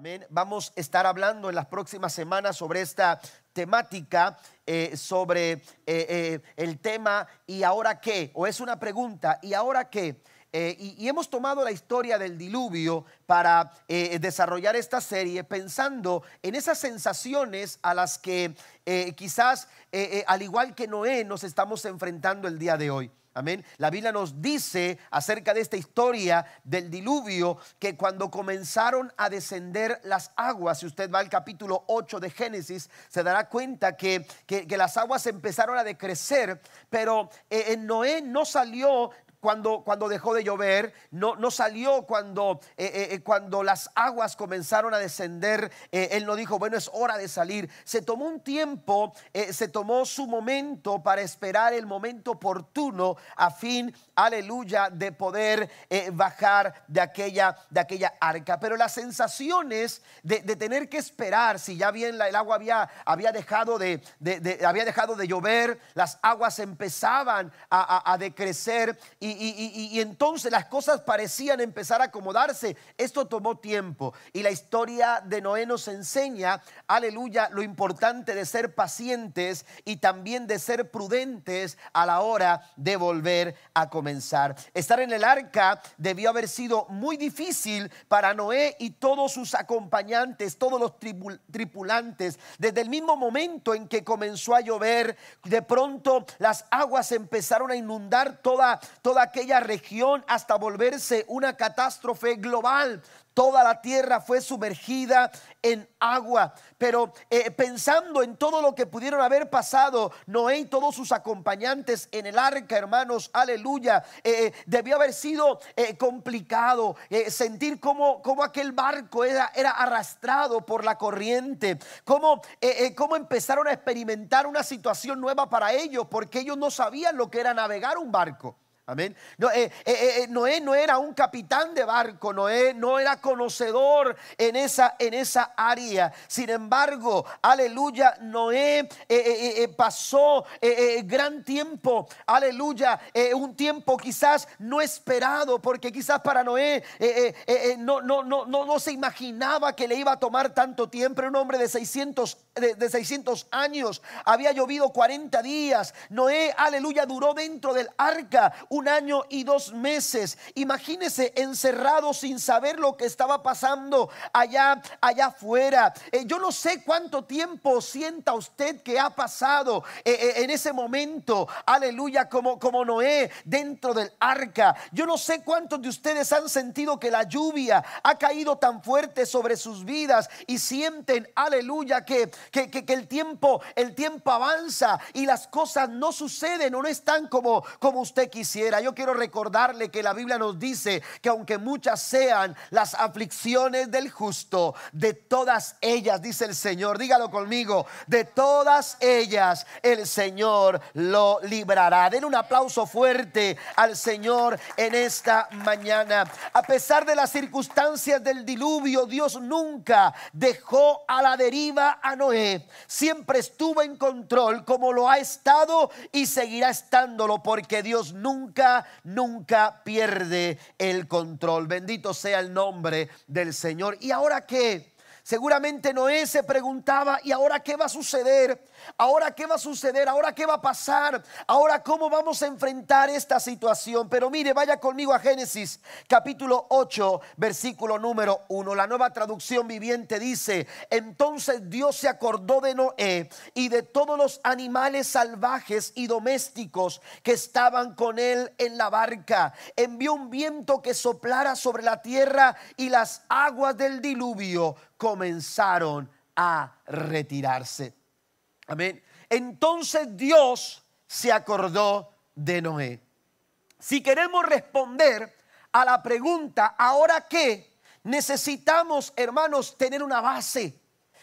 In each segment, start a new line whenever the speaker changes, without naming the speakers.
Amén. Vamos a estar hablando en las próximas semanas sobre esta temática, eh, sobre eh, eh, el tema ¿y ahora qué? O es una pregunta, ¿y ahora qué? y, y, hemos tomado la historia del diluvio para desarrollar esta serie pensando en esas sensaciones a las que quizás, al igual que Noé, nos estamos enfrentando el día de hoy. Amén. La Biblia nos dice acerca de esta historia del diluvio que cuando comenzaron a descender las aguas, si usted va al capítulo 8 de Génesis, se dará cuenta que, las aguas empezaron a decrecer, pero eh, en Noé no salió cuando, cuando dejó de llover, no, no salió cuando, eh, eh, eh, cuando las aguas comenzaron a descender. él no dijo, bueno, es hora de salir. Se tomó un tiempo, se tomó su momento para esperar el momento oportuno a fin, aleluya, de poder bajar de aquella, de aquella arca. Pero las sensaciones de, tener que esperar, si ya bien el agua había, había, dejado de, había dejado de llover, las aguas empezaban a, decrecer y y, entonces las cosas parecían empezar a acomodarse. Esto tomó tiempo y la historia de Noé nos enseña, aleluya, lo importante de ser pacientes y también de ser prudentes a la hora de volver a Estar en el arca debió haber sido muy difícil para Noé y todos sus acompañantes, todos los tripulantes. Desde el mismo momento en que comenzó a llover, de pronto las aguas empezaron a inundar toda, toda aquella región hasta volverse una catástrofe global. Toda la tierra fue sumergida en agua. Pero eh, pensando en todo lo que pudieron haber pasado, Noé y todos sus acompañantes en el arca, hermanos, aleluya, eh, eh, debió haber sido complicado sentir cómo, cómo, aquel barco era, era, arrastrado por la corriente, cómo, cómo empezaron a experimentar una situación nueva para ellos, porque ellos no sabían lo que era navegar un barco. Amén. Eh, eh, eh, Noé no era un capitán de barco, Noé no era conocedor en esa, en esa área. Sin embargo, aleluya, Noé pasó gran tiempo, aleluya, un tiempo quizás no esperado, porque quizás para Noé no, no, no, no, se imaginaba que le iba a tomar tanto tiempo. Un hombre de 600, de, de 600 años, había llovido 40 días. Noé, aleluya, duró dentro del arca un año y dos meses. Imagínese encerrado sin saber lo que estaba pasando allá, allá afuera. Eh, yo no sé cuánto tiempo sienta usted que ha pasado eh, eh, en ese momento, aleluya, como, como Noé dentro del arca. Yo no sé cuántos de ustedes han sentido que la lluvia ha caído tan fuerte sobre sus vidas y sienten, aleluya, que, que, que, que el tiempo, el tiempo avanza y las cosas no suceden o no están como, como usted quisiera. Yo quiero recordarle que la Biblia nos dice que aunque muchas sean las aflicciones del justo, de todas ellas, dice el Señor, dígalo conmigo, de todas ellas el Señor lo librará. Den un aplauso fuerte al Señor en esta mañana. A pesar de las circunstancias del diluvio, Dios nunca dejó a la deriva a Noé. Siempre estuvo en control como lo ha estado y seguirá estándolo porque Dios nunca nunca, pierde el control. Bendito sea el nombre del Señor. ¿Y ahora qué? Seguramente Noé se preguntaba, ¿y ahora qué va a suceder? ¿Ahora qué va a suceder? ¿Ahora qué va a pasar? ¿Ahora cómo vamos a enfrentar esta situación? Pero mire, vaya conmigo a Génesis capítulo 8, versículo número 1. La nueva traducción viviente dice, entonces Dios se acordó de Noé y de todos los animales salvajes y domésticos que estaban con él en la barca. Envió un viento que soplara sobre la tierra y las aguas del diluvio comenzaron a retirarse. Amén. Entonces Dios se acordó de Noé. Si queremos responder a la pregunta, ¿ahora qué? Necesitamos, hermanos, tener una base.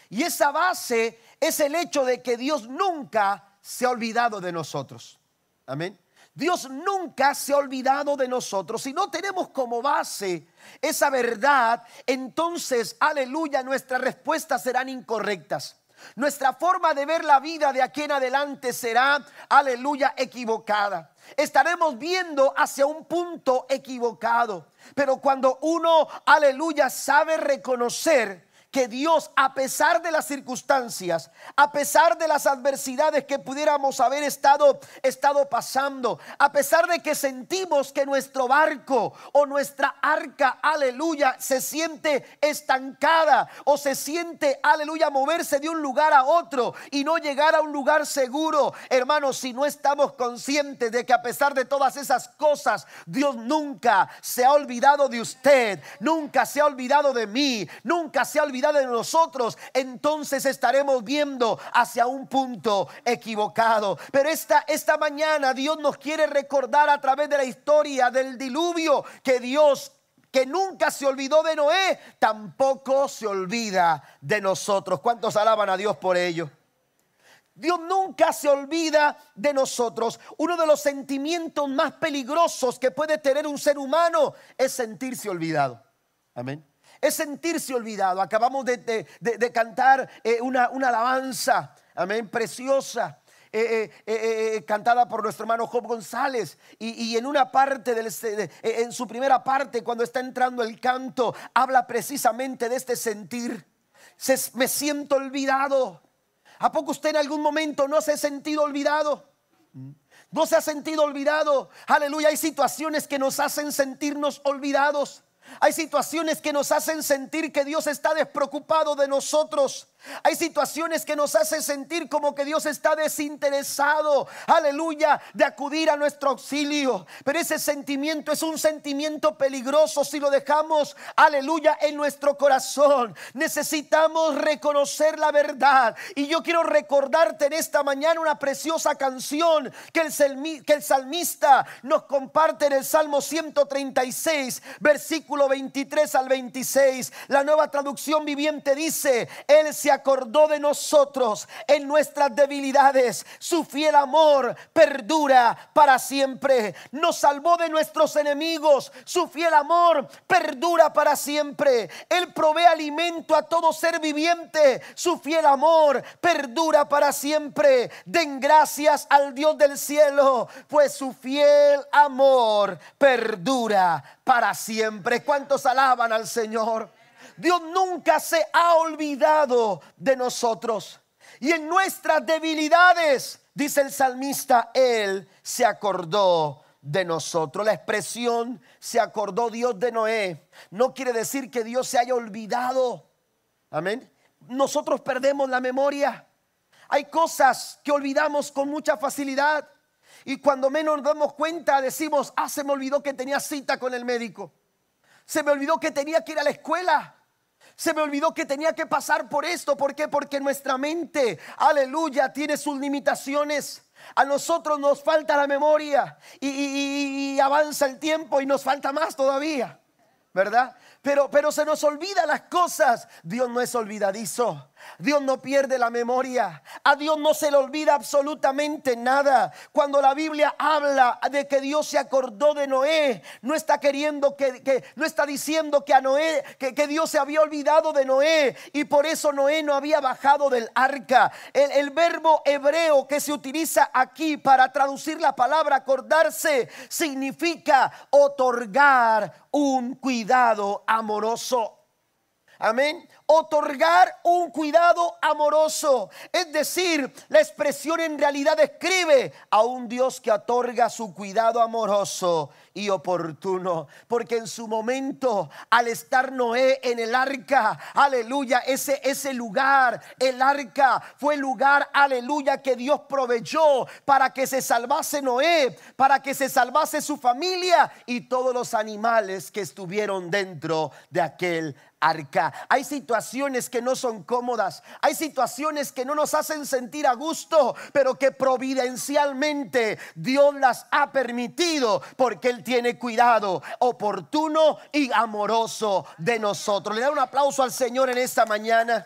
Y esa base es el hecho de que Dios nunca se ha olvidado de nosotros. Amén. Dios nunca se ha olvidado de nosotros. Si no tenemos como base esa verdad, entonces, aleluya, nuestras respuestas serán incorrectas. Nuestra forma de ver la vida de aquí en adelante será, aleluya, equivocada. Estaremos viendo hacia un punto equivocado. Pero cuando uno, aleluya, sabe reconocer que Dios, a pesar de las circunstancias, a pesar de las adversidades que pudiéramos haber estado, estado pasando, a pesar de que sentimos que nuestro barco o nuestra arca, aleluya, se siente estancada o se siente, aleluya, moverse de un lugar a otro y no llegar a un lugar seguro, hermanos, si no estamos conscientes de que a pesar de todas esas cosas, Dios nunca se ha olvidado de usted, nunca se ha olvidado de mí, nunca se ha olvidado de nosotros, entonces estaremos viendo hacia un punto equivocado. Pero esta, esta mañana Dios nos quiere recordar a través de la historia del diluvio que Dios que nunca se olvidó de Noé, tampoco se olvida de nosotros. ¿Cuántos alaban a Dios por ello? Dios nunca se olvida de nosotros. Uno de los sentimientos más peligrosos que puede tener un ser humano es sentirse olvidado. Amén. Es sentirse olvidado. Acabamos de, cantar eh, una, alabanza, amén, preciosa. Eh, eh, cantada por nuestro hermano Job González y, en una parte del, en su primera parte cuando está entrando el canto habla precisamente de este sentir me siento olvidado ¿A poco usted en algún momento no se ha sentido olvidado? ¿No se ha sentido olvidado? Aleluya, hay situaciones que nos hacen sentirnos olvidados. Hay situaciones que nos hacen sentir que Dios está despreocupado de nosotros. Hay situaciones que nos hacen sentir como que Dios está desinteresado, aleluya, de acudir a nuestro auxilio. Pero ese sentimiento es un sentimiento peligroso si lo dejamos, aleluya, en nuestro corazón. Necesitamos reconocer la verdad. Y yo quiero recordarte en esta mañana una preciosa canción que el, salmista nos comparte en el Salmo 136, versículo 23 al 26. La nueva traducción viviente dice, Él se acordó de nosotros en nuestras debilidades. Su fiel amor perdura para siempre. Nos salvó de nuestros enemigos. Su fiel amor perdura para siempre. Él provee alimento a todo ser viviente. Su fiel amor perdura para siempre. Den gracias al Dios del cielo, pues su fiel amor perdura para siempre. ¿Cuántos alaban al Señor? Dios nunca se ha olvidado de nosotros. Y en nuestras debilidades, dice el salmista, Él se acordó de nosotros. La expresión se acordó Dios de Noé no quiere decir que Dios se haya olvidado. Amén. Nosotros perdemos la memoria. Hay cosas que olvidamos con mucha facilidad. Y cuando menos nos damos cuenta decimos, ah, se me olvidó que tenía cita con el médico. Se me olvidó que tenía que ir a la escuela. Se me olvidó que tenía que pasar por esto. ¿Por qué? Porque nuestra mente, aleluya, tiene sus limitaciones. A nosotros nos falta la memoria y, avanza el tiempo y nos falta más todavía, ¿verdad? Pero, pero se nos olvida las cosas. Dios no es olvidadizo. Dios no pierde la memoria. A Dios no se le olvida absolutamente nada. Cuando la Biblia habla de que Dios se acordó de Noé, no está queriendo que, no está diciendo que a Noé, que, que, Dios se había olvidado de Noé y por eso Noé no había bajado del arca. El, el verbo hebreo que se utiliza aquí para traducir la palabra acordarse significa otorgar un cuidado amoroso. Amén otorgar un cuidado amoroso. Es decir, la expresión en realidad describe a un Dios que otorga su cuidado amoroso y oportuno. Porque en su momento, al estar Noé en el arca, aleluya, ese, ese lugar, el arca fue el lugar, aleluya, que Dios proveyó para que se salvase Noé, para que se salvase su familia y todos los animales que estuvieron dentro de aquel arca. Hay situaciones que no son cómodas, hay situaciones que no nos hacen sentir a gusto, pero que providencialmente Dios las ha permitido porque Él tiene cuidado oportuno y amoroso de nosotros. Le da un aplauso al Señor en esta mañana.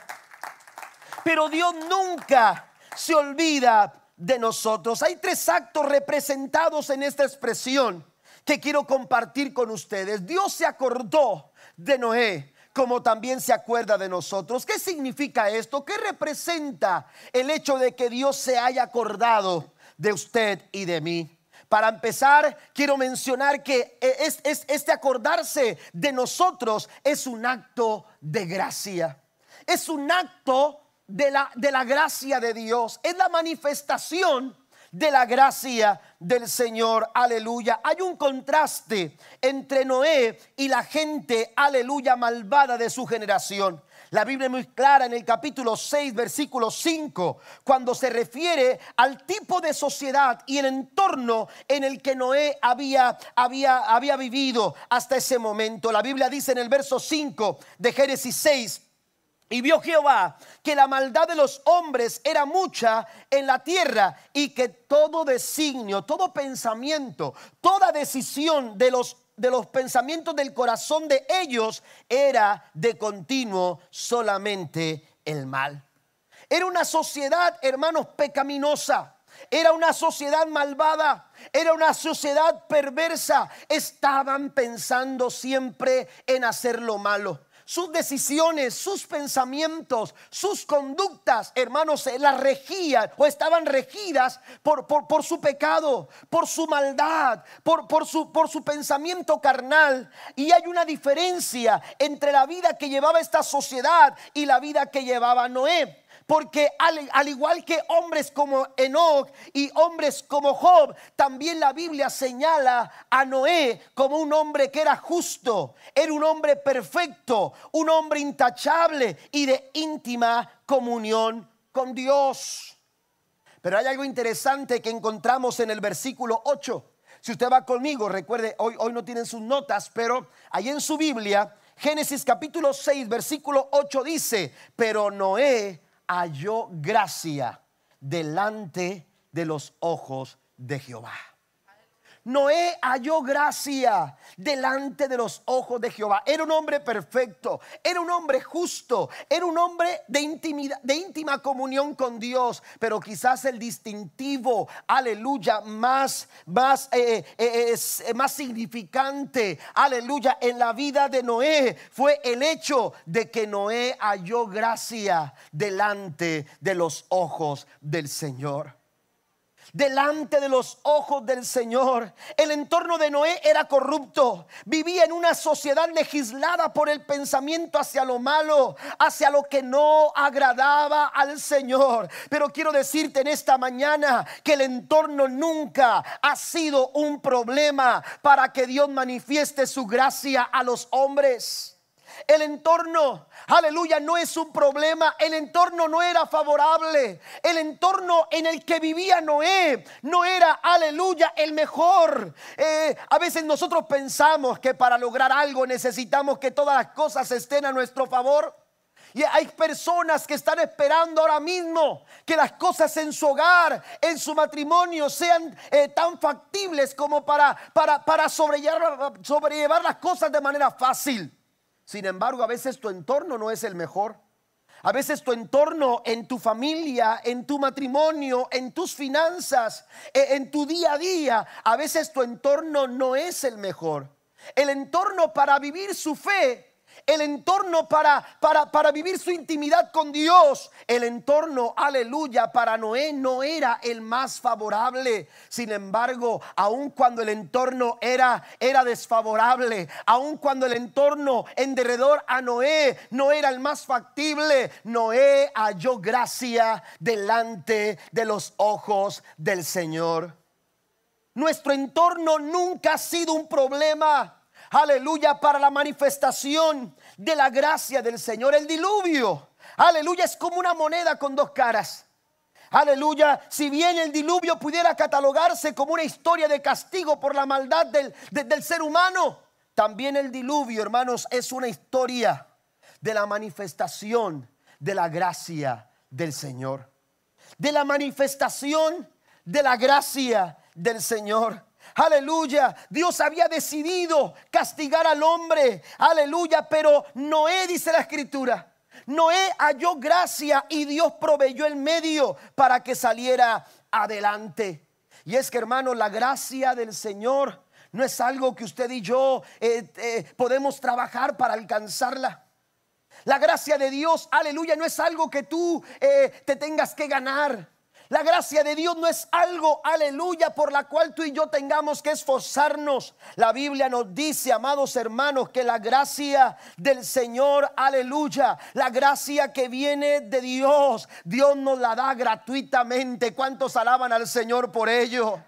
Pero Dios nunca se olvida de nosotros. Hay tres actos representados en esta expresión que quiero compartir con ustedes. Dios se acordó de Noé como también se acuerda de nosotros. ¿Qué significa esto? ¿Qué representa el hecho de que Dios se haya acordado de usted y de mí? Para empezar, quiero mencionar que es, este acordarse de nosotros es un acto de gracia. es un acto de la, de la gracia de Dios, es la manifestación de la gracia del Señor. Aleluya. Hay un contraste entre Noé y la gente, aleluya, malvada de su generación. La Biblia es muy clara en el capítulo 6, versículo 5, cuando se refiere al tipo de sociedad y el entorno en el que Noé había, había, había vivido hasta ese momento. La Biblia dice en el verso 5 de Génesis 6, y vio Jehová que la maldad de los hombres era mucha en la tierra y que todo designio, todo pensamiento, toda decisión de los de los pensamientos del corazón de ellos era de continuo solamente el mal. Era una sociedad, hermanos, pecaminosa. Era una sociedad malvada, era una sociedad perversa. Estaban pensando siempre en hacer lo malo sus decisiones, sus pensamientos, sus conductas, hermanos, se las regían o estaban regidas por, por, su pecado, por su maldad, por, por, su, por su pensamiento carnal. Y hay una diferencia entre la vida que llevaba esta sociedad y la vida que llevaba Noé. Porque al, igual que hombres como Enoch y hombres como Job, también la Biblia señala a Noé como un hombre que era justo, era un hombre perfecto, un hombre intachable y de íntima comunión con Dios. Pero hay algo interesante que encontramos en el versículo 8. Si usted va conmigo, recuerde, hoy, hoy no tienen sus notas, pero ahí en su Biblia, Génesis capítulo 6, versículo 8 dice, pero Noé halló gracia delante de los ojos de Jehová. Noé halló gracia delante de los ojos de Jehová. Era un hombre perfecto, era un hombre justo, era un hombre de, intimidad, de íntima comunión con Dios. Pero quizás el distintivo, aleluya, más, más, eh, eh, eh, más significante, aleluya, en la vida de Noé fue el hecho de que Noé halló gracia delante de los ojos del Señor delante de los ojos del Señor. El entorno de Noé era corrupto. Vivía en una sociedad legislada por el pensamiento hacia lo malo, hacia lo que no agradaba al Señor. Pero quiero decirte en esta mañana que el entorno nunca ha sido un problema para que Dios manifieste su gracia a los hombres. El entorno, aleluya, no es un problema. El entorno no era favorable. El entorno en el que vivía Noé no era, aleluya, el mejor. Eh, a veces nosotros pensamos que para lograr algo necesitamos que todas las cosas estén a nuestro favor. Y hay personas que están esperando ahora mismo que las cosas en su hogar, en su matrimonio, sean eh, tan factibles como para, para, para sobrellevar las cosas de manera fácil. Sin embargo, a veces tu entorno no es el mejor. A veces tu entorno en tu familia, en tu matrimonio, en tus finanzas, e, en tu día a día, a veces tu entorno no es el mejor. El entorno para vivir su fe el entorno para, para, para vivir su intimidad con Dios, el entorno, aleluya, para Noé no era el más favorable. Sin embargo, aun cuando el entorno era, era desfavorable, aun cuando el entorno en derredor a Noé no era el más factible, Noé halló gracia delante de los ojos del Señor. Nuestro entorno nunca ha sido un problema aleluya, para la manifestación de la gracia del Señor. El diluvio, aleluya, es como una moneda con dos caras. Aleluya, si bien el diluvio pudiera catalogarse como una historia de castigo por la maldad del, del ser humano, también el diluvio, hermanos, es una historia de la manifestación de la gracia del Señor. De la manifestación de la gracia del Señor. Aleluya. Dios había decidido castigar al hombre. Aleluya. Pero Noé, dice la escritura, Noé halló gracia y Dios proveyó el medio para que saliera adelante. Y es que hermano, la gracia del Señor no es algo que usted y yo eh, eh, podemos trabajar para alcanzarla. La gracia de Dios, aleluya, no es algo que tú eh, te tengas que ganar. La gracia de Dios no es algo, aleluya, por la cual tú y yo tengamos que esforzarnos. La Biblia nos dice, amados hermanos, que la gracia del Señor, aleluya, la gracia que viene de Dios, Dios nos la da gratuitamente. ¿Cuántos alaban al Señor por ello?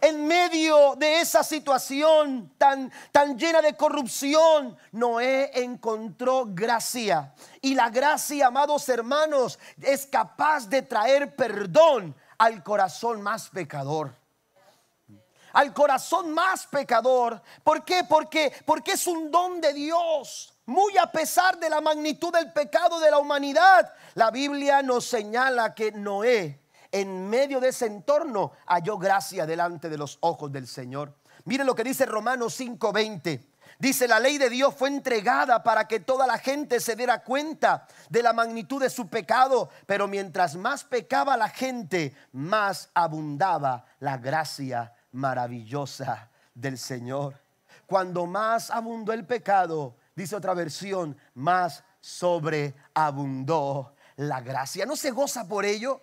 En medio de esa situación tan, tan llena de corrupción, Noé encontró gracia. Y la gracia, amados hermanos, es capaz de traer perdón al corazón más pecador. Al corazón más pecador. ¿Por qué? Porque, porque es un don de Dios. Muy a pesar de la magnitud del pecado de la humanidad, la Biblia nos señala que Noé en medio de ese entorno halló gracia delante de los ojos del Señor. Miren lo que dice Romanos 5:20. Dice, la ley de Dios fue entregada para que toda la gente se diera cuenta de la magnitud de su pecado, pero mientras más pecaba la gente, más abundaba la gracia maravillosa del Señor. Cuando más abundó el pecado, dice otra versión, más sobreabundó la gracia. ¿No se goza por ello?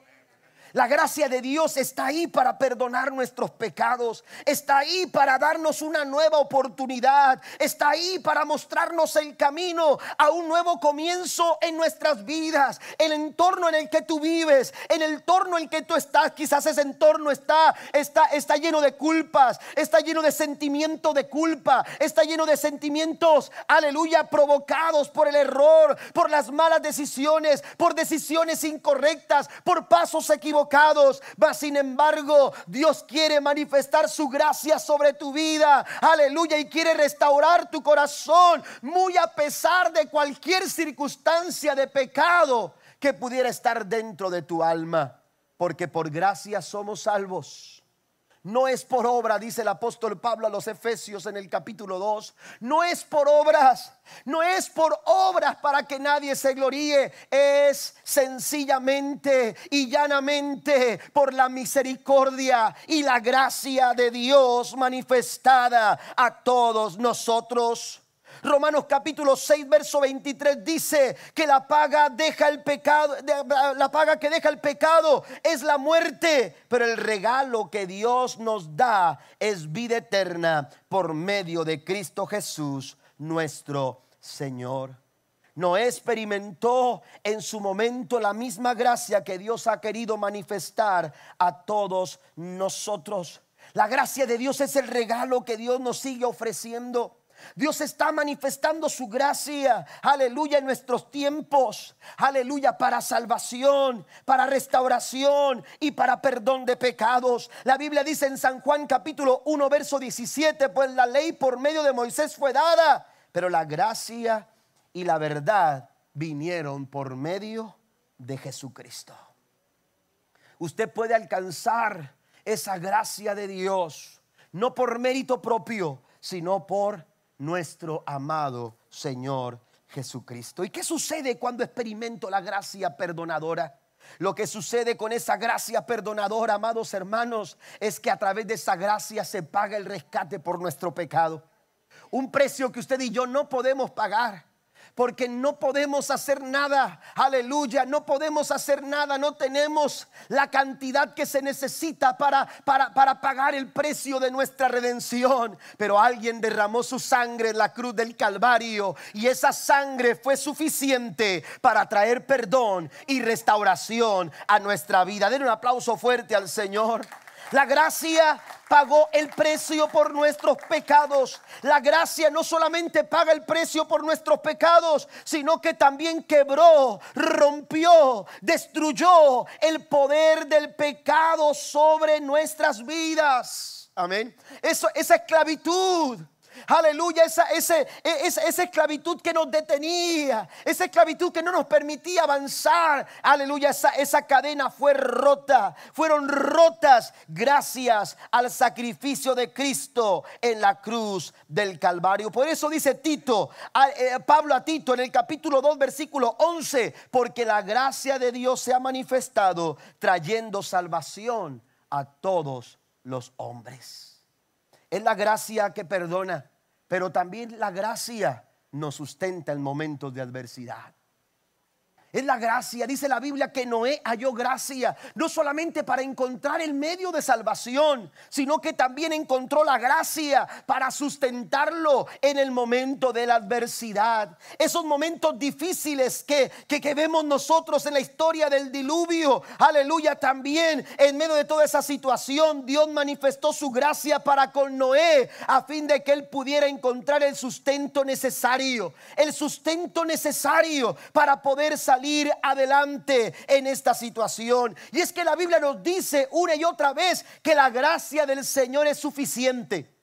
La gracia de Dios está ahí para perdonar nuestros pecados. Está ahí para darnos una nueva oportunidad. Está ahí para mostrarnos el camino a un nuevo comienzo en nuestras vidas. El entorno en el que tú vives, en el entorno en el que tú estás, quizás ese entorno está, está, está lleno de culpas, está lleno de sentimiento de culpa, está lleno de sentimientos, aleluya, provocados por el error, por las malas decisiones, por decisiones incorrectas, por pasos equivocados equivocados, sin embargo Dios quiere manifestar su gracia sobre tu vida, aleluya, y quiere restaurar tu corazón, muy a pesar de cualquier circunstancia de pecado que pudiera estar dentro de tu alma, porque por gracia somos salvos no es por obra, dice el apóstol Pablo a los Efesios en el capítulo 2. No es por obras, no es por obras para que nadie se gloríe. Es sencillamente y llanamente por la misericordia y la gracia de Dios manifestada a todos nosotros. Romanos capítulo 6, verso 23 dice que la paga deja el pecado, la paga que deja el pecado es la muerte, pero el regalo que Dios nos da es vida eterna por medio de Cristo Jesús, nuestro Señor. Noé experimentó en su momento la misma gracia que Dios ha querido manifestar a todos nosotros. La gracia de Dios es el regalo que Dios nos sigue ofreciendo. Dios está manifestando su gracia, aleluya, en nuestros tiempos, aleluya, para salvación, para restauración y para perdón de pecados. La Biblia dice en San Juan capítulo 1, verso 17, pues la ley por medio de Moisés fue dada, pero la gracia y la verdad vinieron por medio de Jesucristo. Usted puede alcanzar esa gracia de Dios, no por mérito propio, sino por nuestro amado Señor Jesucristo. ¿Y qué sucede cuando experimento la gracia perdonadora? Lo que sucede con esa gracia perdonadora, amados hermanos, es que a través de esa gracia se paga el rescate por nuestro pecado. Un precio que usted y yo no podemos pagar porque no podemos hacer nada, aleluya, no podemos hacer nada, no tenemos la cantidad que se necesita para, para, para pagar el precio de nuestra redención, pero alguien derramó su sangre en la cruz del Calvario y esa sangre fue suficiente para traer perdón y restauración a nuestra vida. Den un aplauso fuerte al Señor. La gracia pagó el precio por nuestros pecados. La gracia no solamente paga el precio por nuestros pecados, sino que también quebró, rompió, destruyó el poder del pecado sobre nuestras vidas. Amén. Eso, esa esclavitud Aleluya, e, esa, esa, esclavitud que nos detenía, esa esclavitud que no nos permitía avanzar. Aleluya, esa, cadena fue rota, fueron rotas gracias al sacrificio de Cristo en la cruz del Calvario. Por eso dice Tito, eh, Pablo a Tito en el capítulo 2, versículo 11, porque la gracia de Dios se ha manifestado trayendo salvación a todos los hombres. Es la gracia que perdona, pero también la gracia nos sustenta en momentos de adversidad. Es la gracia. Dice la Biblia que Noé halló gracia, no solamente para encontrar el medio de salvación, sino que también encontró la gracia para sustentarlo en el momento de la adversidad. Esos momentos difíciles que, que, vemos nosotros en la historia del diluvio, aleluya, también en medio de toda esa situación, Dios manifestó su gracia para con Noé a fin de que él pudiera encontrar el sustento necesario, el sustento necesario para poder salir salir adelante en esta situación. Y es que la Biblia nos dice una y otra vez que la gracia del Señor es suficiente.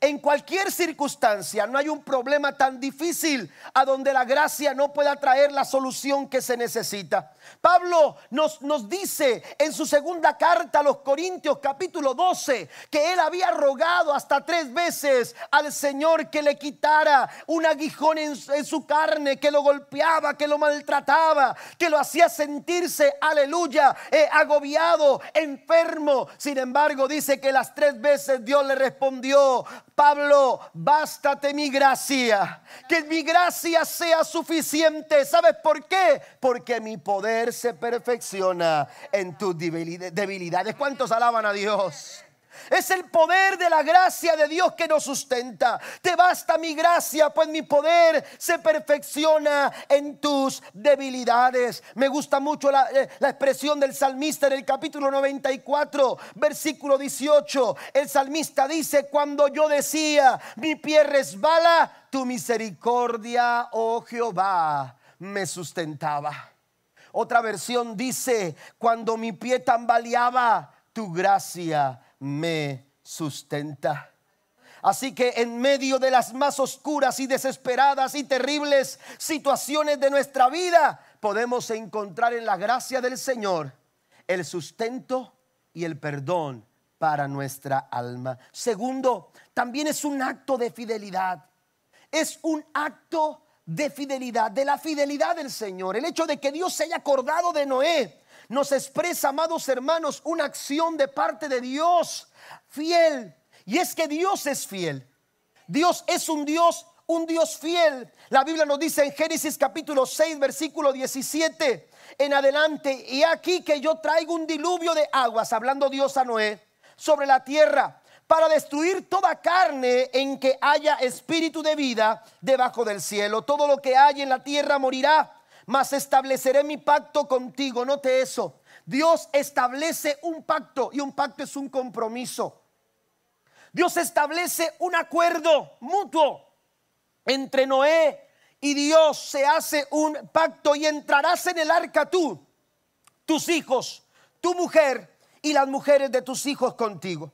En cualquier circunstancia no hay un problema tan difícil a donde la gracia no pueda traer la solución que se necesita. Pablo nos, nos dice en su segunda carta a los Corintios capítulo 12 que él había rogado hasta tres veces al Señor que le quitara un aguijón en, su carne, que lo golpeaba, que lo maltrataba, que lo hacía sentirse, aleluya, eh, agobiado, enfermo. Sin embargo, dice que las tres veces Dios le respondió, Pablo, bástate mi gracia, que mi gracia sea suficiente. ¿Sabes por qué? Porque mi poder se perfecciona en tus debilidades. ¿Cuántos alaban a Dios? Es el poder de la gracia de Dios que nos sustenta. Te basta mi gracia, pues mi poder se perfecciona en tus debilidades. Me gusta mucho la, eh, expresión del salmista en el capítulo 94, versículo 18. El salmista dice, cuando yo decía, mi pie resbala, tu misericordia, oh Jehová, me sustentaba. Otra versión dice, cuando mi pie tambaleaba, tu gracia me sustenta. Así que en medio de las más oscuras y desesperadas y terribles situaciones de nuestra vida, podemos encontrar en la gracia del Señor el sustento y el perdón para nuestra alma. Segundo, también es un acto de fidelidad. Es un acto de fidelidad, de la fidelidad del Señor. El hecho de que Dios se haya acordado de Noé nos expresa, amados hermanos, una acción de parte de Dios fiel. Y es que Dios es fiel. Dios es un Dios, un Dios fiel. La Biblia nos dice en Génesis capítulo 6, versículo 17 en adelante, y aquí que yo traigo un diluvio de aguas, hablando Dios a Noé, sobre la tierra, para destruir toda carne en que haya espíritu de vida debajo del cielo. Todo lo que hay en la tierra morirá mas estableceré mi pacto contigo. Note eso. Dios establece un pacto y un pacto es un compromiso. Dios establece un acuerdo mutuo entre Noé y Dios. Se hace un pacto y entrarás en el arca tú, tus hijos, tu mujer y las mujeres de tus hijos contigo.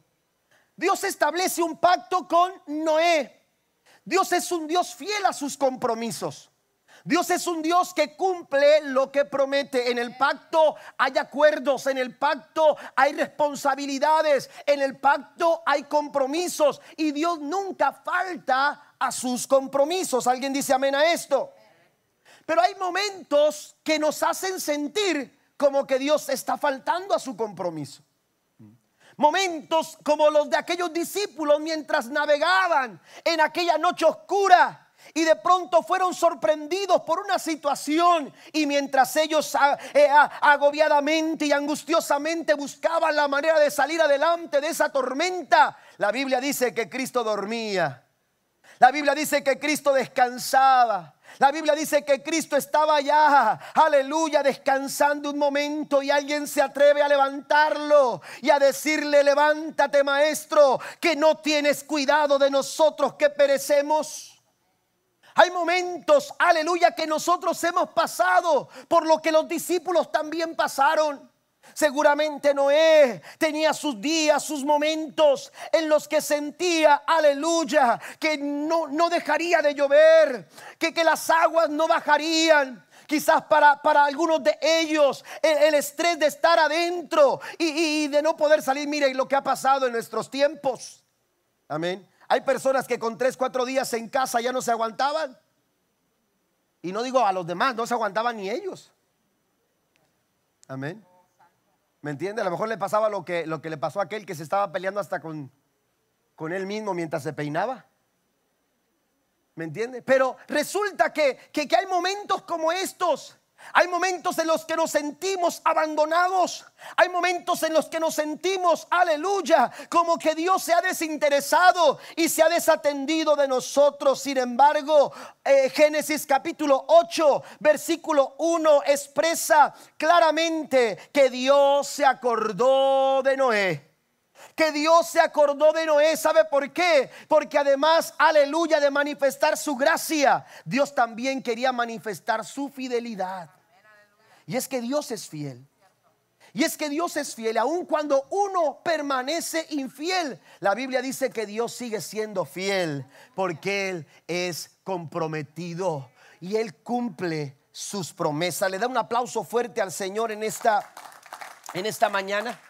Dios establece un pacto con Noé. Dios es un Dios fiel a sus compromisos. Dios es un Dios que cumple lo que promete. En el pacto hay acuerdos, en el pacto hay responsabilidades, en el pacto hay compromisos y Dios nunca falta a sus compromisos. ¿Alguien dice amén a esto? Pero hay momentos que nos hacen sentir como que Dios está faltando a su compromiso. Momentos como los de aquellos discípulos mientras navegaban en aquella noche oscura y de pronto fueron sorprendidos por una situación y mientras ellos eh, agobiadamente y angustiosamente buscaban la manera de salir adelante de esa tormenta, la Biblia dice que Cristo dormía. La Biblia dice que Cristo descansaba. La Biblia dice que Cristo estaba allá, aleluya, descansando un momento y alguien se atreve a levantarlo y a decirle, levántate maestro, que no tienes cuidado de nosotros que perecemos. Hay momentos, aleluya, que nosotros hemos pasado por lo que los discípulos también pasaron. Seguramente Noé tenía sus días, sus momentos en los que sentía, aleluya, que no, no dejaría de llover, que, que las aguas no bajarían. Quizás para, para algunos de ellos el, estrés de estar adentro y, y de no poder salir. Miren lo que ha pasado en nuestros tiempos. Amén. Hay personas que con tres, cuatro días en casa ya no se aguantaban. Y no digo a los demás, no se aguantaban ni ellos. Amén. ¿Me entiende? A lo mejor le pasaba lo que, lo que le pasó a aquel que se estaba peleando hasta con, con él mismo mientras se peinaba. ¿Me entiende? Pero resulta que, que, que hay momentos como estos Hay momentos en los que nos sentimos abandonados. Hay momentos en los que nos sentimos, aleluya, como que Dios se ha desinteresado y se ha desatendido de nosotros. Sin embargo, eh, Génesis capítulo 8, versículo 1 expresa claramente que Dios se acordó de Noé que Dios se acordó de Noé. ¿Sabe por qué? Porque además, aleluya, de manifestar su gracia, Dios también quería manifestar su fidelidad. Y es que Dios es fiel. Y es que Dios es fiel, aun cuando uno permanece infiel. La Biblia dice que Dios sigue siendo fiel porque Él es comprometido y Él cumple sus promesas. Le da un aplauso fuerte al Señor en esta, en esta mañana.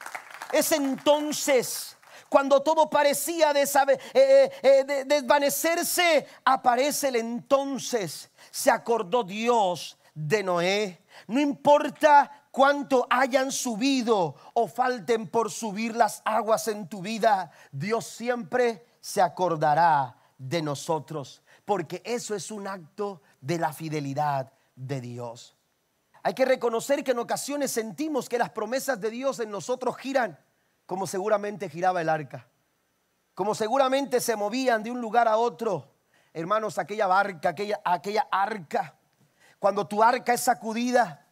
Es entonces cuando todo parecía eh, eh, eh, desvanecerse, aparece el entonces. Se acordó Dios de Noé. No importa cuánto hayan subido o falten por subir las aguas en tu vida, Dios siempre se acordará de nosotros, porque eso es un acto de la fidelidad de Dios. Hay que reconocer que en ocasiones sentimos que las promesas de Dios en nosotros giran como seguramente giraba el arca, como seguramente se movían de un lugar a otro. Hermanos, aquella barca, aquella, arca, cuando tu arca es sacudida,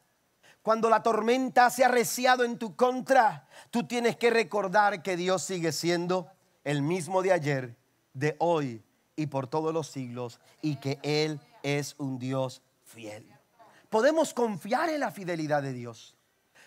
cuando la tormenta se ha arreciado en tu contra, tú tienes que recordar que Dios sigue siendo el mismo de ayer, de hoy y por todos los siglos, y que Él es un Dios fiel podemos confiar en la fidelidad de Dios.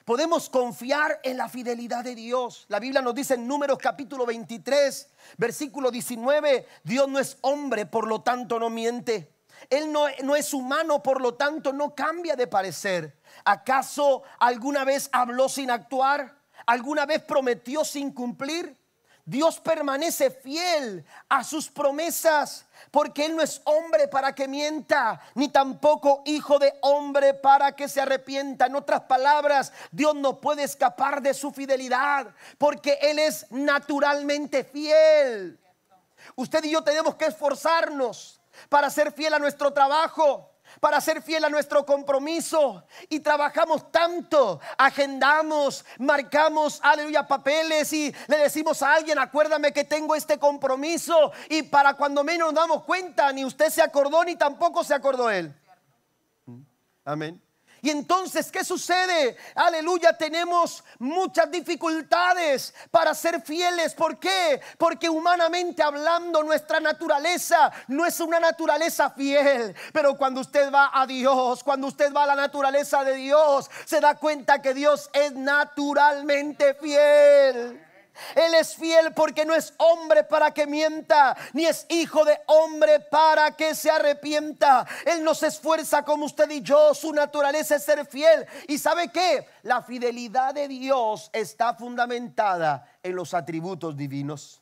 Podemos confiar en la fidelidad de Dios. La Biblia nos dice en Números capítulo 23, versículo 19, Dios no es hombre, por lo tanto no miente. Él no, no, es humano, por lo tanto no cambia de parecer. ¿Acaso alguna vez habló sin actuar? ¿Alguna vez prometió sin cumplir? Dios permanece fiel a sus promesas, porque Él no es hombre para que mienta, ni tampoco hijo de hombre para que se arrepienta. En otras palabras, Dios no puede escapar de su fidelidad, porque Él es naturalmente fiel. Usted y yo tenemos que esforzarnos para ser fiel a nuestro trabajo para ser fiel a nuestro compromiso. Y trabajamos tanto, agendamos, marcamos, aleluya, papeles y le decimos a alguien, acuérdame que tengo este compromiso. Y para cuando menos nos damos cuenta, ni usted se acordó ni tampoco se acordó él. Amén. Y entonces, ¿qué sucede? Aleluya, tenemos muchas dificultades para ser fieles. ¿Por qué? Porque humanamente hablando, nuestra naturaleza no es una naturaleza fiel. Pero cuando usted va a Dios, cuando usted va a la naturaleza de Dios, se da cuenta que Dios es naturalmente fiel. Él es fiel porque no es hombre para que mienta, ni es hijo de hombre para que se arrepienta. Él no se esfuerza como usted y yo, su naturaleza es ser fiel. ¿Y sabe qué? La fidelidad de Dios está fundamentada en los atributos divinos.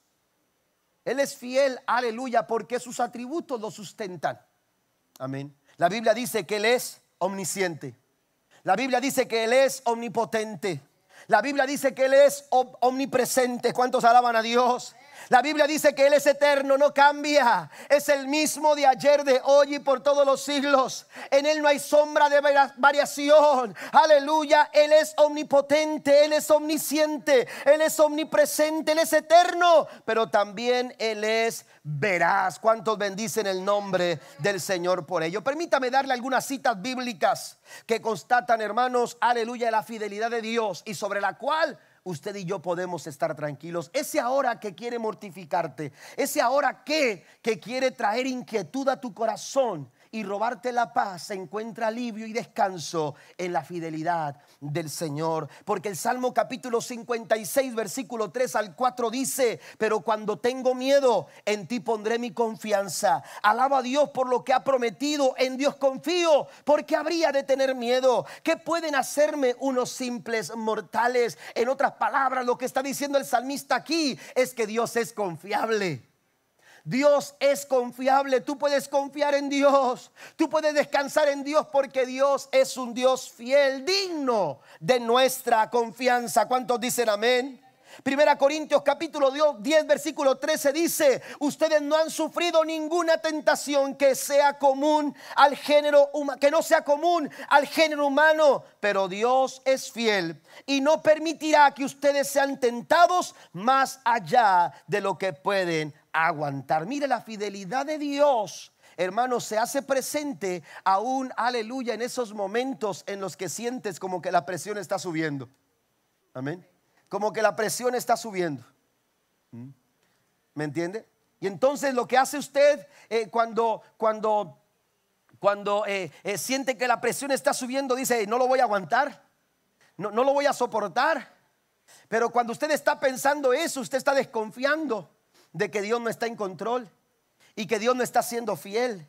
Él es fiel, aleluya, porque sus atributos lo sustentan. Amén. La Biblia dice que Él es omnisciente. La Biblia dice que Él es omnipotente. La Biblia dice que Él es omnipresente. ¿Cuántos alaban a Dios? La Biblia dice que Él es eterno, no cambia. Es el mismo de ayer, de hoy y por todos los siglos. En Él no hay sombra de variación. Aleluya. Él es omnipotente, Él es omnisciente, Él es omnipresente, Él es eterno. Pero también Él es veraz. ¿Cuántos bendicen el nombre del Señor por ello? Permítame darle algunas citas bíblicas que constatan, hermanos, aleluya, la fidelidad de Dios y sobre la cual usted y yo podemos estar tranquilos. Ese ahora que quiere mortificarte, ese ahora que, que quiere traer inquietud a tu corazón, y robarte la paz, se encuentra alivio y descanso en la fidelidad del Señor. Porque el Salmo capítulo 56, versículo 3 al 4 dice, pero cuando tengo miedo, en ti pondré mi confianza. Alaba a Dios por lo que ha prometido, en Dios confío, porque habría de tener miedo. ¿Qué pueden hacerme unos simples mortales? En otras palabras, lo que está diciendo el salmista aquí es que Dios es confiable. Dios es confiable, tú puedes confiar en Dios, tú puedes descansar en Dios porque Dios es un Dios fiel, digno de nuestra confianza. ¿Cuántos dicen amén? Primera Corintios capítulo 10 versículo 13 dice, ustedes no han sufrido ninguna tentación que sea común al género que no sea común al género humano, pero Dios es fiel y no permitirá que ustedes sean tentados más allá de lo que pueden aguantar. Mire la fidelidad de Dios hermano, se hace presente aún, aleluya, en esos momentos en los que sientes como que la presión está subiendo. Amén como que la presión está subiendo. ¿Mm? ¿Me entiende? Y entonces lo que hace usted eh, cuando, cuando, cuando eh, eh, siente que la presión está subiendo, dice, no lo voy a aguantar, no, no lo voy a soportar. Pero cuando usted está pensando eso, usted está desconfiando de que Dios no está en control y que Dios no está siendo fiel.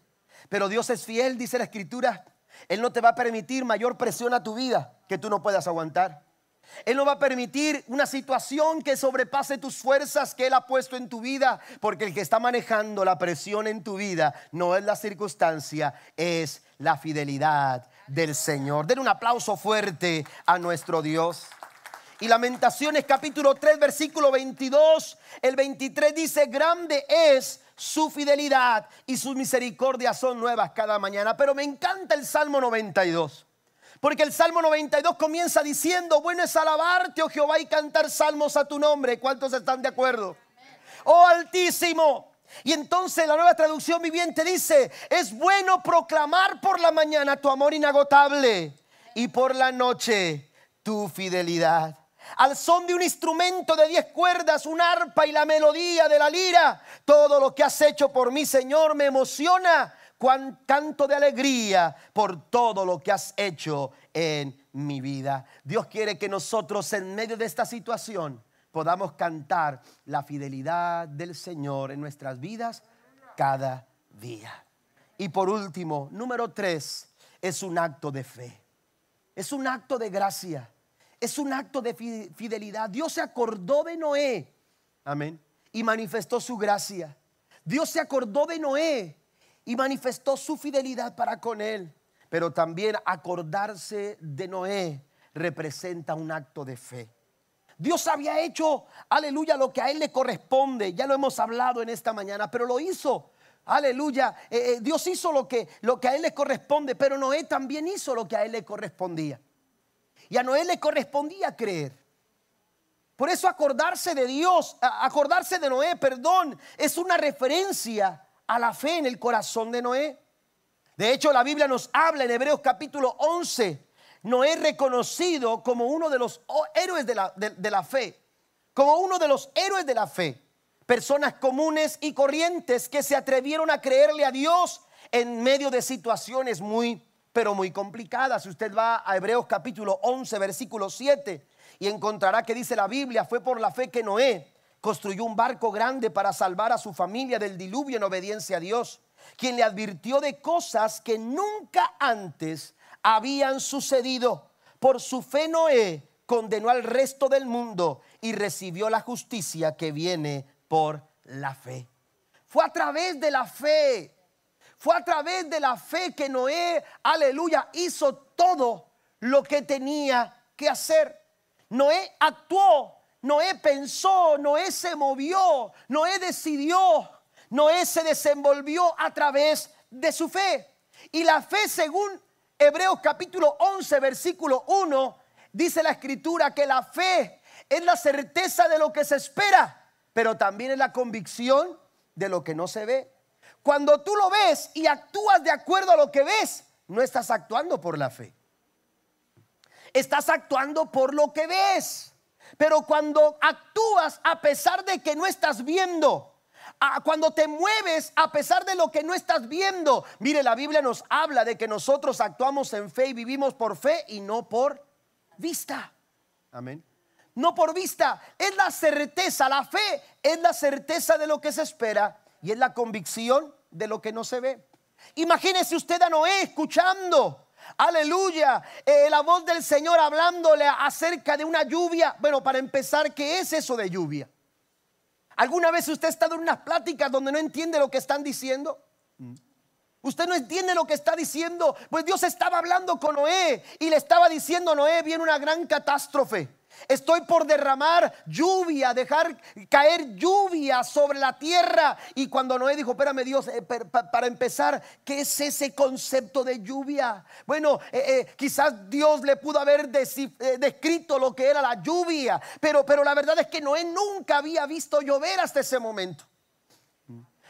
Pero Dios es fiel, dice la escritura. Él no te va a permitir mayor presión a tu vida que tú no puedas aguantar. Él no va a permitir una situación que sobrepase tus fuerzas que Él ha puesto en tu vida, porque el que está manejando la presión en tu vida no es la circunstancia, es la fidelidad del Señor. Den un aplauso fuerte a nuestro Dios. Y Lamentaciones capítulo 3 versículo 22, el 23 dice, grande es su fidelidad y sus misericordias son nuevas cada mañana. Pero me encanta el Salmo 92. Porque el Salmo 92 comienza diciendo, bueno es alabarte, oh Jehová, y cantar salmos a tu nombre. ¿Cuántos están de acuerdo? Oh Altísimo. Y entonces la nueva traducción viviente dice, es bueno proclamar por la mañana tu amor inagotable y por la noche tu fidelidad. Al son de un instrumento de diez cuerdas, un arpa y la melodía de la lira, todo lo que has hecho por mí, Señor, me emociona cuán canto de alegría por todo lo que has hecho en mi vida. Dios quiere que nosotros en medio de esta situación podamos cantar la fidelidad del Señor en nuestras vidas cada día. Y por último, número tres, es un acto de fe. Es un acto de gracia. Es un acto de fidelidad. Dios se acordó de Noé. Amén. Y manifestó su gracia. Dios se acordó de Noé y manifestó su fidelidad para con él. Pero también acordarse de Noé representa un acto de fe. Dios había hecho, aleluya, lo que a él le corresponde. Ya lo hemos hablado en esta mañana, pero lo hizo. Aleluya, eh, eh, Dios hizo lo que, lo que a él le corresponde, pero Noé también hizo lo que a él le correspondía. Y a Noé le correspondía creer. Por eso acordarse de Dios, acordarse de Noé, perdón, es una referencia a la fe en el corazón de Noé. De hecho, la Biblia nos habla en Hebreos capítulo 11. Noé reconocido como uno de los héroes de la, de la fe, como uno de los héroes de la fe. Personas comunes y corrientes que se atrevieron a creerle a Dios en medio de situaciones muy, pero muy complicadas. Si usted va a Hebreos capítulo 11, versículo 7, y encontrará que dice la Biblia, fue por la fe que Noé, construyó un barco grande para salvar a su familia del diluvio en obediencia a Dios, quien le advirtió de cosas que nunca antes habían sucedido. Por su fe Noé condenó al resto del mundo y recibió la justicia que viene por la fe. Fue a través de la fe, fue a través de la fe que Noé, aleluya, hizo todo lo que tenía que hacer. Noé actuó Noé pensó, Noé se movió, Noé decidió, Noé se desenvolvió a través de su fe. Y la fe, según Hebreos capítulo 11, versículo 1, dice la escritura que la fe es la certeza de lo que se espera, pero también es la convicción de lo que no se ve. Cuando tú lo ves y actúas de acuerdo a lo que ves, no estás actuando por la fe. Estás actuando por lo que ves. Pero cuando actúas a pesar de que no estás viendo, cuando te mueves a pesar de lo que no estás viendo. Mire, la Biblia nos habla de que nosotros actuamos en fe y vivimos por fe y no por vista. Amén. No por vista, es la certeza, la fe es la certeza de lo que se espera y es la convicción de lo que no se ve. Imagínese usted a Noé escuchando Aleluya. Eh, la voz del Señor hablándole acerca de una lluvia. Bueno, para empezar, ¿qué es eso de lluvia? ¿Alguna vez usted ha estado en unas pláticas donde no entiende lo que están diciendo? Usted no entiende lo que está diciendo. Pues Dios estaba hablando con Noé y le estaba diciendo, Noé, viene una gran catástrofe. Estoy por derramar lluvia, dejar caer lluvia sobre la tierra. Y cuando Noé dijo, espérame Dios, eh, para empezar, ¿qué es ese concepto de lluvia? Bueno, eh, eh, quizás Dios le pudo haber descrito lo que era la lluvia, pero, pero la verdad es que Noé nunca había visto llover hasta ese momento.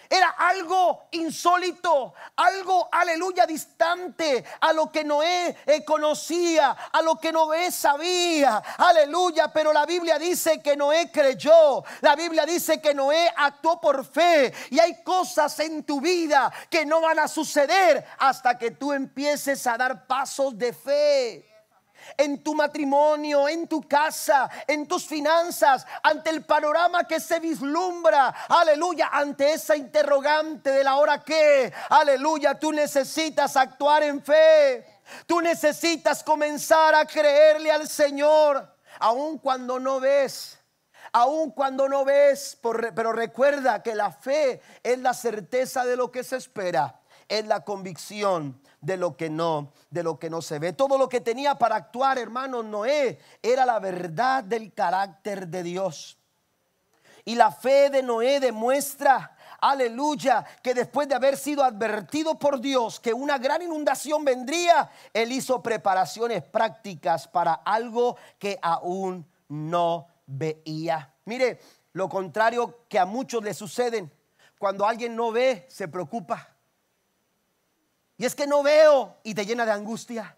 Era algo insólito, algo, aleluya, distante a lo que Noé eh, conocía, a lo que Noé sabía, aleluya. Pero la Biblia dice que Noé creyó, la Biblia dice que Noé actuó por fe. Y hay cosas en tu vida que no van a suceder hasta que tú empieces a dar pasos de fe en tu matrimonio, en tu casa, en tus finanzas, ante el panorama que se vislumbra, aleluya, ante esa interrogante de la hora que, aleluya, tú necesitas actuar en fe. Tú necesitas comenzar a creerle al Señor, aun cuando no ves. Aun cuando no ves, pero recuerda que la fe es la certeza de lo que se espera, es la convicción de lo que no, de lo que no se ve. Todo lo que tenía para actuar, hermano Noé, era la verdad del carácter de Dios. Y la fe de Noé demuestra, aleluya, que después de haber sido advertido por Dios que una gran inundación vendría, él hizo preparaciones prácticas para algo que aún no veía. Mire, lo contrario que a muchos le suceden, cuando alguien no ve, se preocupa. Y es que no veo y te llena de angustia.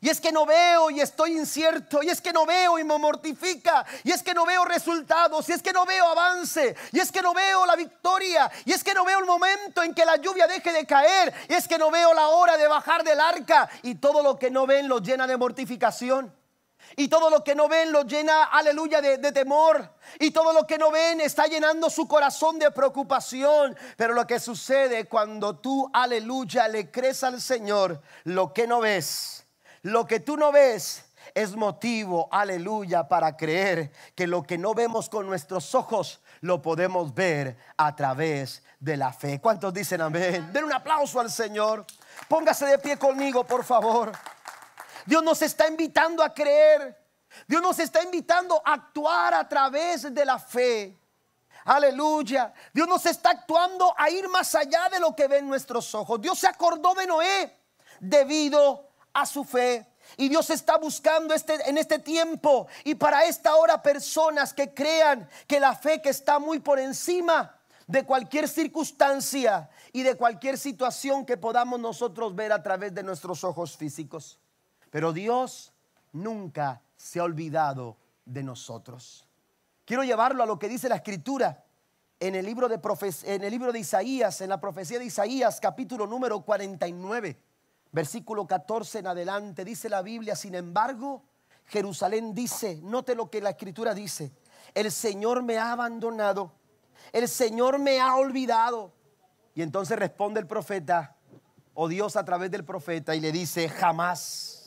Y es que no veo y estoy incierto. Y es que no veo y me mortifica. Y es que no veo resultados. Y es que no veo avance. Y es que no veo la victoria. Y es que no veo el momento en que la lluvia deje de caer. Y es que no veo la hora de bajar del arca. Y todo lo que no ven lo llena de mortificación. Y todo lo que no ven lo llena, aleluya, de, temor. Y todo lo que no ven está llenando su corazón de preocupación. Pero lo que sucede cuando tú, aleluya, le crees al Señor, lo que no ves, lo que tú no ves es motivo, aleluya, para creer que lo que no vemos con nuestros ojos lo podemos ver a través de la fe. ¿Cuántos dicen amén? Den un aplauso al Señor. Póngase de pie conmigo, por favor. Dios nos está invitando a creer. Dios nos está invitando a actuar a través de la fe. Aleluya. Dios nos está actuando a ir más allá de lo que ven nuestros ojos. Dios se acordó de Noé debido a su fe. Y Dios está buscando este, en este tiempo y para esta hora personas que crean que la fe que está muy por encima de cualquier circunstancia y de cualquier situación que podamos nosotros ver a través de nuestros ojos físicos. Pero Dios nunca se ha olvidado de nosotros. Quiero llevarlo a lo que dice la escritura en el libro de, en el libro de Isaías, en la profecía de Isaías, capítulo número 49, versículo 14 en adelante. Dice la Biblia, sin embargo, Jerusalén dice, note lo que la escritura dice, el Señor me ha abandonado, el Señor me ha olvidado. Y entonces responde el profeta, o Dios a través del profeta, y le dice, jamás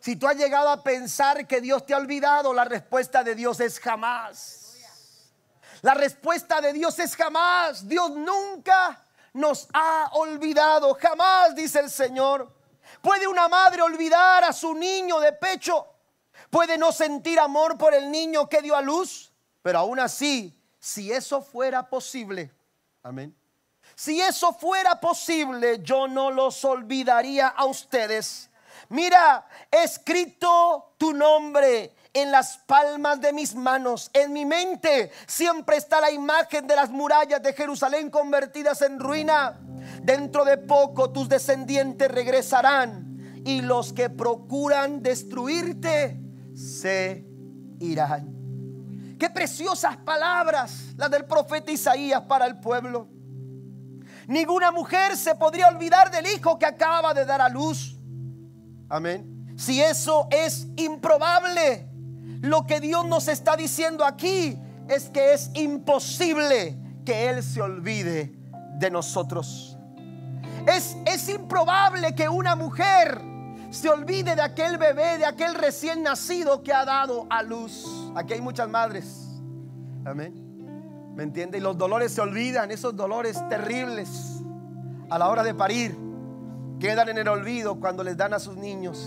si tú has llegado a pensar que Dios te ha olvidado, la respuesta de Dios es jamás. La respuesta de Dios es jamás. Dios nunca nos ha olvidado. Jamás, dice el Señor. ¿Puede una madre olvidar a su niño de pecho? ¿Puede no sentir amor por el niño que dio a luz? Pero aún así, si eso fuera posible, amén. Si eso fuera posible, yo no los olvidaría a ustedes Mira, he escrito tu nombre en las palmas de mis manos. En mi mente siempre está la imagen de las murallas de Jerusalén convertidas en ruina. Dentro de poco tus descendientes regresarán y los que procuran destruirte se irán. Qué preciosas palabras las del profeta Isaías para el pueblo. Ninguna mujer se podría olvidar del hijo que acaba de dar a luz. Amén. Si eso es improbable, lo que Dios nos está diciendo aquí es que es imposible que Él se olvide de nosotros. Es, es improbable que una mujer se olvide de aquel bebé, de aquel recién nacido que ha dado a luz. Aquí hay muchas madres. Amén. ¿Me entiende? Y los dolores se olvidan, esos dolores terribles a la hora de parir quedan en el olvido cuando les dan a sus niños,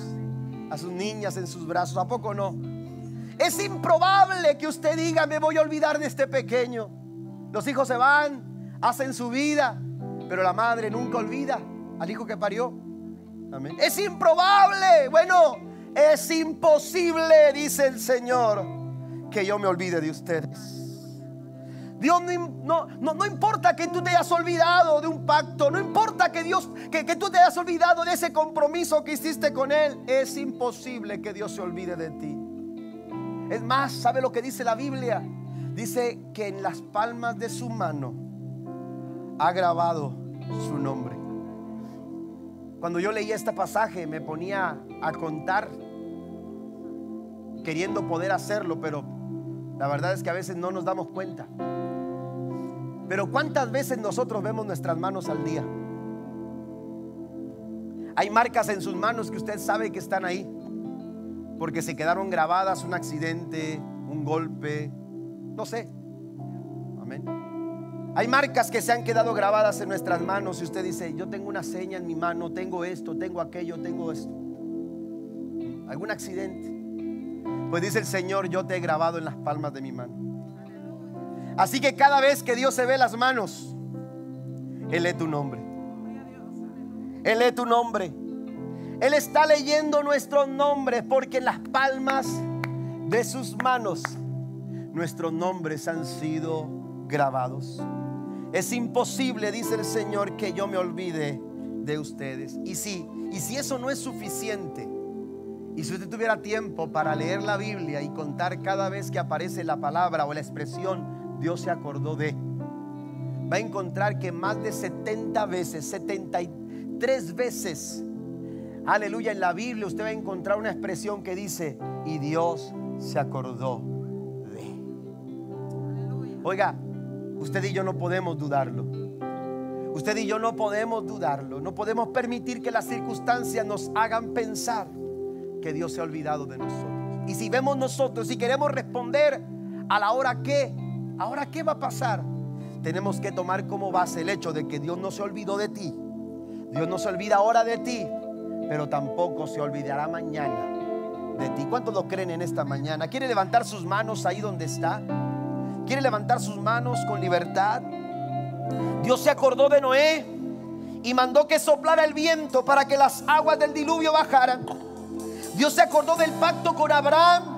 a sus niñas en sus brazos. ¿A poco no? Es improbable que usted diga, me voy a olvidar de este pequeño. Los hijos se van, hacen su vida, pero la madre nunca olvida al hijo que parió. Amén. Es improbable, bueno, es imposible, dice el Señor, que yo me olvide de ustedes. Dios no, no, no, importa que tú te hayas olvidado de un pacto, no importa que Dios, que, que tú te hayas olvidado de ese compromiso que hiciste con Él, es imposible que Dios se olvide de ti. Es más, ¿sabe lo que dice la Biblia? Dice que en las palmas de su mano ha grabado su nombre. Cuando yo leía este pasaje me ponía a contar, queriendo poder hacerlo, pero la verdad es que a veces no nos damos cuenta. Pero ¿cuántas veces nosotros vemos nuestras manos al día? Hay marcas en sus manos que usted sabe que están ahí, porque se quedaron grabadas un accidente, un golpe, no sé. Amén. Hay marcas que se han quedado grabadas en nuestras manos y usted dice, yo tengo una seña en mi mano, tengo esto, tengo aquello, tengo esto. ¿Algún accidente? Pues dice el Señor, yo te he grabado en las palmas de mi mano. Así que cada vez que Dios se ve las manos, Él lee tu nombre. Él lee tu nombre. Él está leyendo nuestros nombres porque en las palmas de sus manos nuestros nombres han sido grabados. Es imposible, dice el Señor, que yo me olvide de ustedes. Y si, y si eso no es suficiente, y si usted tuviera tiempo para leer la Biblia y contar cada vez que aparece la palabra o la expresión Dios se acordó de. Va a encontrar que más de 70 veces, 73 veces, aleluya, en la Biblia usted va a encontrar una expresión que dice, y Dios se acordó de. Oiga, usted y yo no podemos dudarlo. Usted y yo no podemos dudarlo. No podemos permitir que las circunstancias nos hagan pensar que Dios se ha olvidado de nosotros. Y si vemos nosotros, si queremos responder a la hora que Ahora, ¿qué va a pasar? Tenemos que tomar como base el hecho de que Dios no se olvidó de ti. Dios no se olvida ahora de ti, pero tampoco se olvidará mañana de ti. ¿Cuántos lo creen en esta mañana? ¿Quiere levantar sus manos ahí donde está? ¿Quiere levantar sus manos con libertad? Dios se acordó de Noé y mandó que soplara el viento para que las aguas del diluvio bajaran. Dios se acordó del pacto con Abraham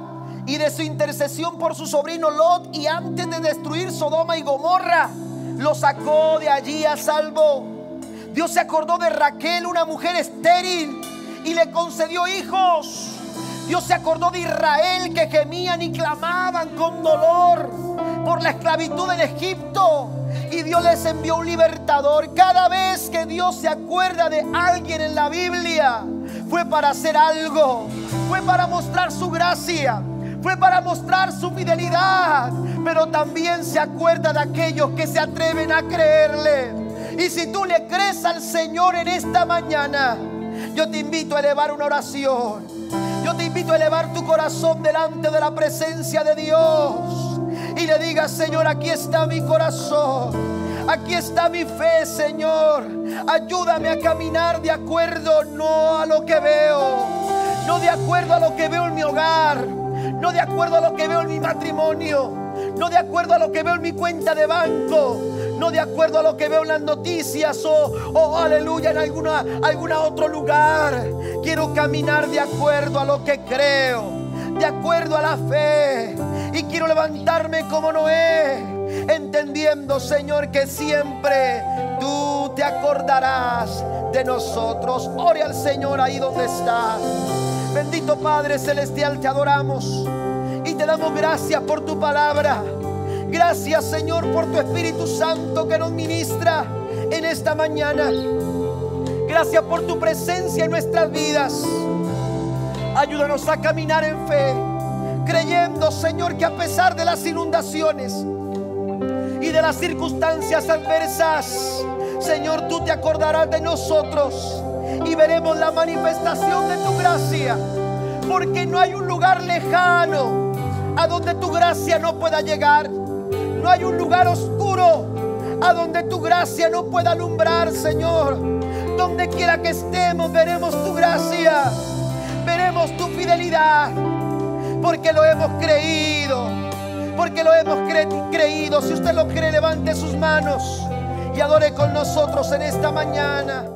y de su intercesión por su sobrino Lot y antes de destruir Sodoma y Gomorra, lo sacó de allí a salvo. Dios se acordó de Raquel, una mujer estéril, y le concedió hijos. Dios se acordó de Israel que gemían y clamaban con dolor por la esclavitud en Egipto. Y Dios les envió un libertador. Cada vez que Dios se acuerda de alguien en la Biblia, fue para hacer algo. Fue para mostrar su gracia fue para mostrar su fidelidad, pero también se acuerda de aquellos que se atreven a creerle. Y si tú le crees al Señor en esta mañana, yo te invito a elevar una oración. Yo te invito a elevar tu corazón delante de la presencia de Dios. Y le digas, Señor, aquí está mi corazón. Aquí está mi fe, Señor. Ayúdame a caminar de acuerdo no a lo que veo, no de acuerdo a lo que veo en mi hogar, no de acuerdo a lo que veo en mi matrimonio, no de acuerdo a lo que veo en mi cuenta de banco, no de acuerdo a lo que veo en las noticias o, aleluya en alguna, alguna otro lugar. Quiero caminar de acuerdo a lo que creo, de acuerdo a la fe. Y quiero levantarme como Noé, entendiendo, Señor, que siempre tú te acordarás de nosotros. Ore al Señor ahí donde está. Bendito Padre Celestial, te adoramos y te damos gracias por tu palabra. Gracias Señor por tu Espíritu Santo que nos ministra en esta mañana. Gracias por tu presencia en nuestras vidas. Ayúdanos a caminar en fe, creyendo Señor que a pesar de las inundaciones y de las circunstancias adversas, Señor, tú te acordarás de nosotros y veremos la manifestación de tu gracia. Porque no hay un lugar lejano a donde tu gracia no pueda llegar. No hay un lugar oscuro a donde tu gracia no pueda alumbrar, Señor. Donde quiera que estemos, veremos tu gracia. Veremos tu fidelidad. porque lo hemos creído, porque lo hemos creído. Si usted lo cree, levante sus manos y adore con nosotros en esta mañana.